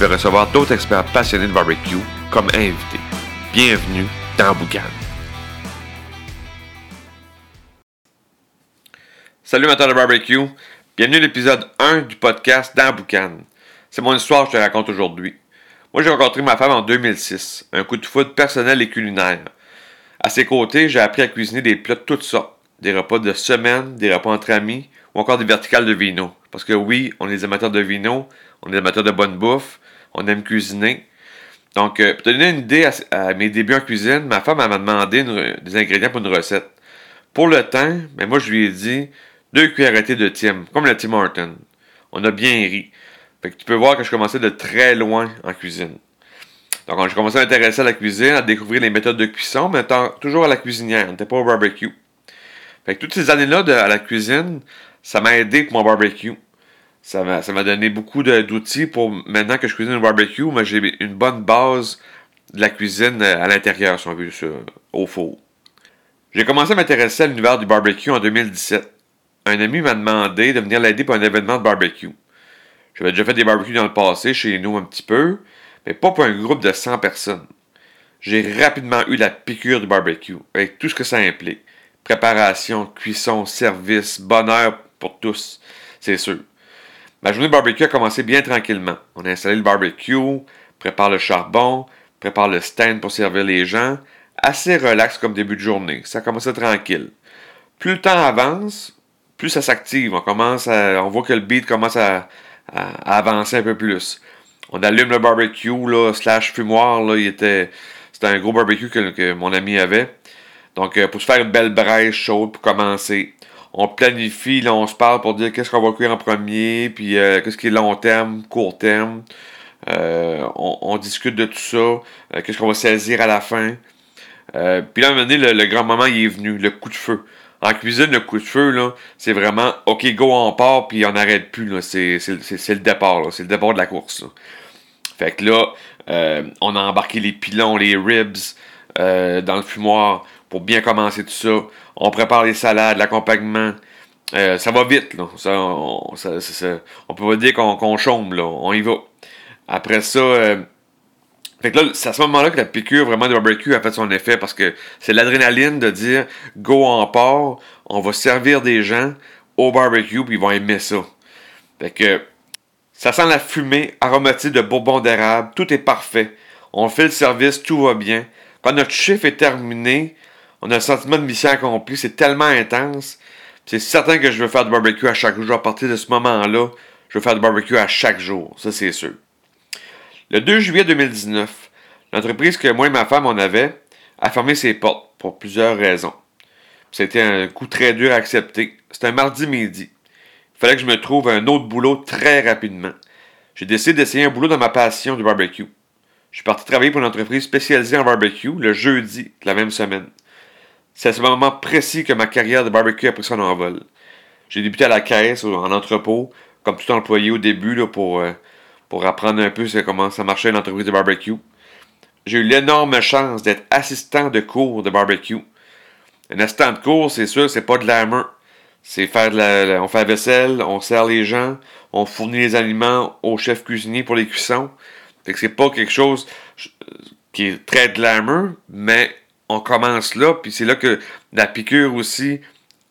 vais recevoir d'autres experts passionnés de barbecue comme invités. Bienvenue dans Boucan. Salut amateurs de barbecue, bienvenue à l'épisode 1 du podcast dans Boucan. C'est mon histoire que je te raconte aujourd'hui. Moi j'ai rencontré ma femme en 2006, un coup de foot personnel et culinaire. À ses côtés, j'ai appris à cuisiner des plats de toutes sortes, des repas de semaine, des repas entre amis ou encore des verticales de vino. Parce que oui, on est des amateurs de vino, on est des amateurs de bonne bouffe, on aime cuisiner. Donc, euh, pour te donner une idée à, mes débuts en cuisine, ma femme m'a demandé des ingrédients pour une recette. Pour le temps, ben moi, je lui ai dit deux cuillères de Tim, comme le Tim Horton. On a bien ri. Fait que tu peux voir que je commençais de très loin en cuisine. Donc, j'ai commencé à m'intéresser à la cuisine, à découvrir les méthodes de cuisson, mais toujours à la cuisinière. On n'était pas au barbecue. Fait que toutes ces années-là à la cuisine, ça m'a aidé pour mon barbecue. Ça m'a donné beaucoup d'outils pour maintenant que je cuisine au barbecue, mais j'ai une bonne base de la cuisine euh, à l'intérieur, si on veut, au four. J'ai commencé à m'intéresser à l'univers du barbecue en 2017. Un ami m'a demandé de venir l'aider pour un événement de barbecue. J'avais déjà fait des barbecues dans le passé, chez nous un petit peu, mais pas pour un groupe de 100 personnes. J'ai rapidement eu la piqûre du barbecue, avec tout ce que ça implique. Préparation, cuisson, service, bonheur pour tous, c'est sûr. Ma journée barbecue a commencé bien tranquillement. On a installé le barbecue, prépare le charbon, prépare le stand pour servir les gens. Assez relax comme début de journée. Ça a commencé tranquille. Plus le temps avance, plus ça s'active. On commence on voit que le beat commence à, avancer un peu plus. On allume le barbecue, slash fumoir, là, il était, c'était un gros barbecue que, que mon ami avait. Donc, euh, pour se faire une belle braise chaude pour commencer on planifie, on se parle pour dire qu'est-ce qu'on va cuire en premier, puis euh, qu'est-ce qui est long terme, court terme. Euh, on, discute de tout ça, euh, qu'est-ce qu'on va saisir à la fin. puis là, à un moment donné, le, grand moment, il est venu, le coup de feu. En cuisine, le coup de feu, c'est vraiment OK, go, on part, puis on n'arrête plus. C'est, le départ, c'est le départ de la course. Fait que là, on a embarqué les pilons, les ribs dans le fumoir pour bien commencer tout ça. On prépare les salades, l'accompagnement. Euh, ça va vite, là. Ça, on, on peut pas dire qu'on chôme, là. On y va. Après ça, euh, fait que là, c'est à ce moment-là que la piqûre vraiment de barbecue a fait son effet parce que c'est l'adrénaline de dire go en port, on va servir des gens au barbecue puis ils vont aimer ça. Fait que ça sent la fumée aromatique de bourbon d'érable, tout est parfait. On fait le service, tout va bien. Quand notre chiffre est terminé, on a un sentiment de mission accomplie, c'est tellement intense. C'est certain que je veux faire du barbecue à chaque jour. À partir de ce moment-là, je veux faire du barbecue à chaque jour. Ça, c'est sûr. Le 2 juillet 2019, l'entreprise que moi et ma femme on avait a fermé ses portes pour plusieurs raisons. C'était un coup très dur à accepter. C'était un mardi midi. Il fallait que je me trouve un autre boulot très rapidement. J'ai décidé d'essayer un boulot dans ma passion du barbecue. Je suis parti travailler pour une entreprise spécialisée en barbecue le jeudi de la même semaine. C'est à ce moment précis que ma carrière de barbecue a pris son envol. J'ai débuté à la caisse, en entrepôt, comme tout employé au début, euh, pour apprendre un peu comment ça marchait l'entreprise de barbecue. J'ai eu l'énorme chance d'être assistant de cours de barbecue. Un assistant de cours, c'est sûr, c'est pas de l'armure. C'est faire de la, on fait la vaisselle, on sert les gens, on fournit les aliments au chef cuisinier pour les cuissons. Fait que c'est pas quelque chose qui est très l'armure, mais on commence là, puis c'est là que la piqûre aussi,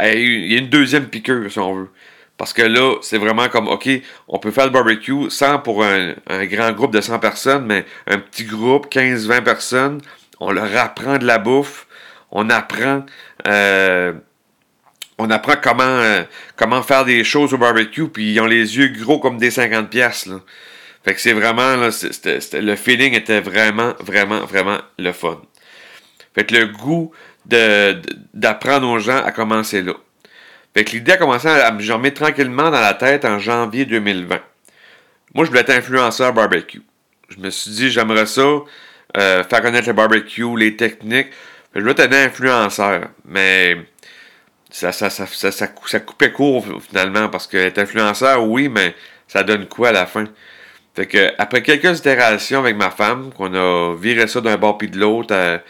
il y a une deuxième piqûre, si on veut. Parce que là, c'est vraiment comme, OK, on peut faire le barbecue sans pour un, grand groupe de 100 personnes, mais un petit groupe, 15-20 personnes, on leur apprend de la bouffe, on apprend, euh, on apprend comment, euh, comment faire des choses au barbecue, puis ils ont les yeux gros comme des 50 pièces. Fait que c'est vraiment, le feeling était vraiment, vraiment, vraiment le fun. Fait que le goût d'apprendre aux gens a commencé là. Fait que l'idée a commencé à me germer tranquillement dans la tête en janvier 2020. Moi, je voulais être influenceur barbecue. Je me suis dit, j'aimerais ça, euh, faire connaître le barbecue, les techniques. Je veux être un influenceur, mais ça, ça, ça, ça, coupait court finalement parce que être influenceur, oui, mais ça donne quoi à la fin? Fait que, après quelques itérations avec ma femme, qu'on a viré ça d'un bord puis de l'autre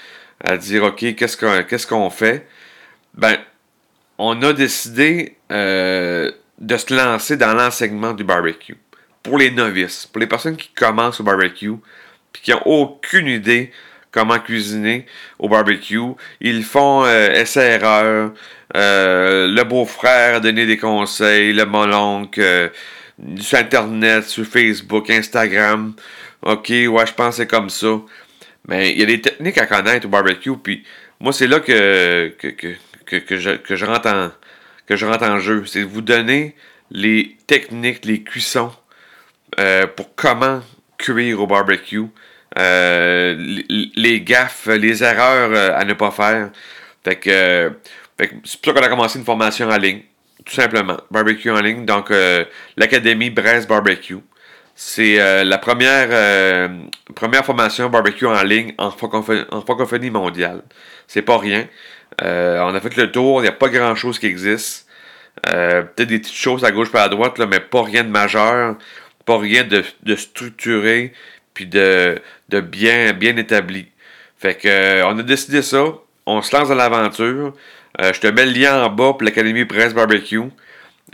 à, dire OK, qu'est-ce qu'on fait? Ben, on a décidé euh, de se lancer dans l'enseignement du barbecue. Pour les novices, pour les personnes qui commencent au barbecue, puis qui n'ont aucune idée comment cuisiner au barbecue. Ils font euh, SRR, euh, le beau-frère a donné des conseils, le mononcle, euh, sur Internet, sur Facebook, Instagram. Ok, ouais, je pense que c'est comme ça. Mais il y a des techniques à connaître au barbecue, puis moi, c'est là que, que, que, que, je, que, je rentre en, que je rentre en jeu. C'est de vous donner les techniques, les cuissons pour comment cuire au barbecue. Euh, les, gaffes, les erreurs euh, à ne pas faire. Fait que, euh, c'est pour ça qu'on a commencé une formation en ligne, tout simplement. Barbecue en ligne, donc l'Académie Brest Barbecue. C'est la première, première formation barbecue en ligne en francophonie, mondiale. C'est pas rien. on a fait le tour, il n'y a pas grand chose qui existe. Peut-être des petites choses à gauche et à droite, mais pas rien de majeur, pas rien de, de structuré puis de, bien, établi. Fait que euh, on a décidé ça. On se lance dans l'aventure. Euh, je te mets le lien en bas pour l'Académie Presse Barbecue.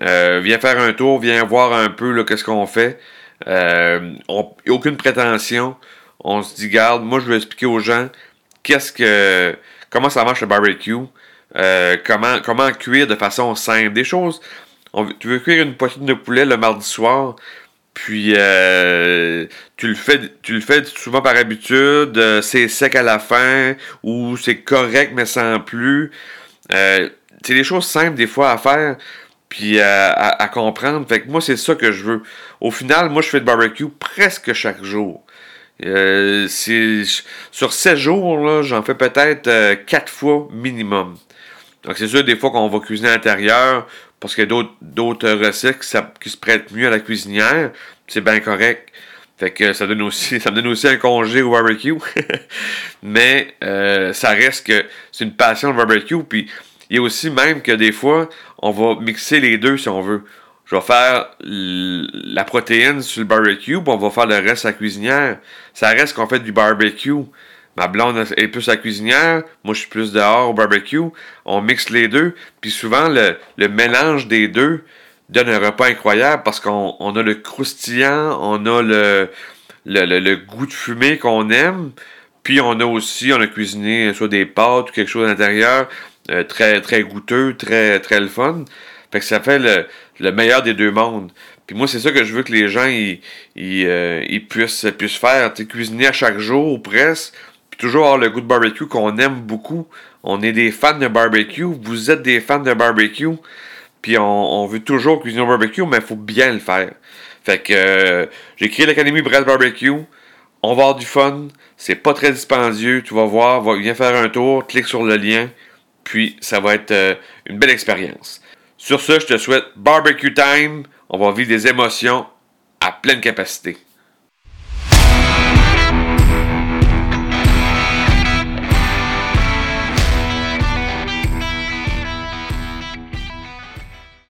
Euh, viens faire un tour, viens voir un peu qu'est-ce qu'on fait. On, aucune prétention. On se dit, garde, moi je veux expliquer aux gens qu'est-ce que comment ça marche le barbecue. comment, comment cuire de façon simple. Des choses. tu veux cuire une poitrine de poulet le mardi soir. Puis euh, tu le fais tu le fais souvent par habitude, euh, c'est sec à la fin ou c'est correct mais sans plus. Euh, c'est des choses simples des fois à faire puis à, comprendre. Fait que moi c'est ça que je veux. Au final, moi je fais de barbecue presque chaque jour. sur 7 jours, j'en fais peut-être 4 fois minimum. Donc c'est sûr des fois qu'on va cuisiner à l'intérieur parce qu'il y a d'autres recettes qui, se prêtent mieux à la cuisinière. C'est bien correct. Fait que ça donne aussi, ça me donne aussi un congé au barbecue. Mais euh, ça reste que c'est une passion le barbecue. Puis il y a aussi même que des fois, on va mixer les deux si on veut. Je vais faire la protéine sur le barbecue, puis on va faire le reste à la cuisinière. Ça reste qu'on fait du barbecue. Ma blonde est plus la cuisinière, moi je suis plus dehors au barbecue. On mixe les deux, puis souvent le, mélange des deux donne un repas incroyable parce qu'on a le croustillant, on a le, goût de fumée qu'on aime, puis on a aussi, on a cuisiné soit des pâtes ou quelque chose à l'intérieur, euh, très, très goûteux, très, très le fun. Fait que ça fait le, meilleur des deux mondes. Puis moi, c'est ça que je veux que les gens ils, euh, puissent, puissent faire. cuisiner à chaque jour ou presque toujours avoir le goût de barbecue qu'on aime beaucoup. On est des fans de barbecue. Vous êtes des fans de barbecue. Puis on, veut toujours cuisiner au barbecue, mais il faut bien le faire. Fait que euh, j'ai créé l'Académie Brad Barbecue. On va avoir du fun. C'est pas très dispendieux. Tu vas voir. Va, viens faire un tour. Clique sur le lien. Puis ça va être euh, une belle expérience. Sur ce, je te souhaite barbecue time. On va vivre des émotions à pleine capacité.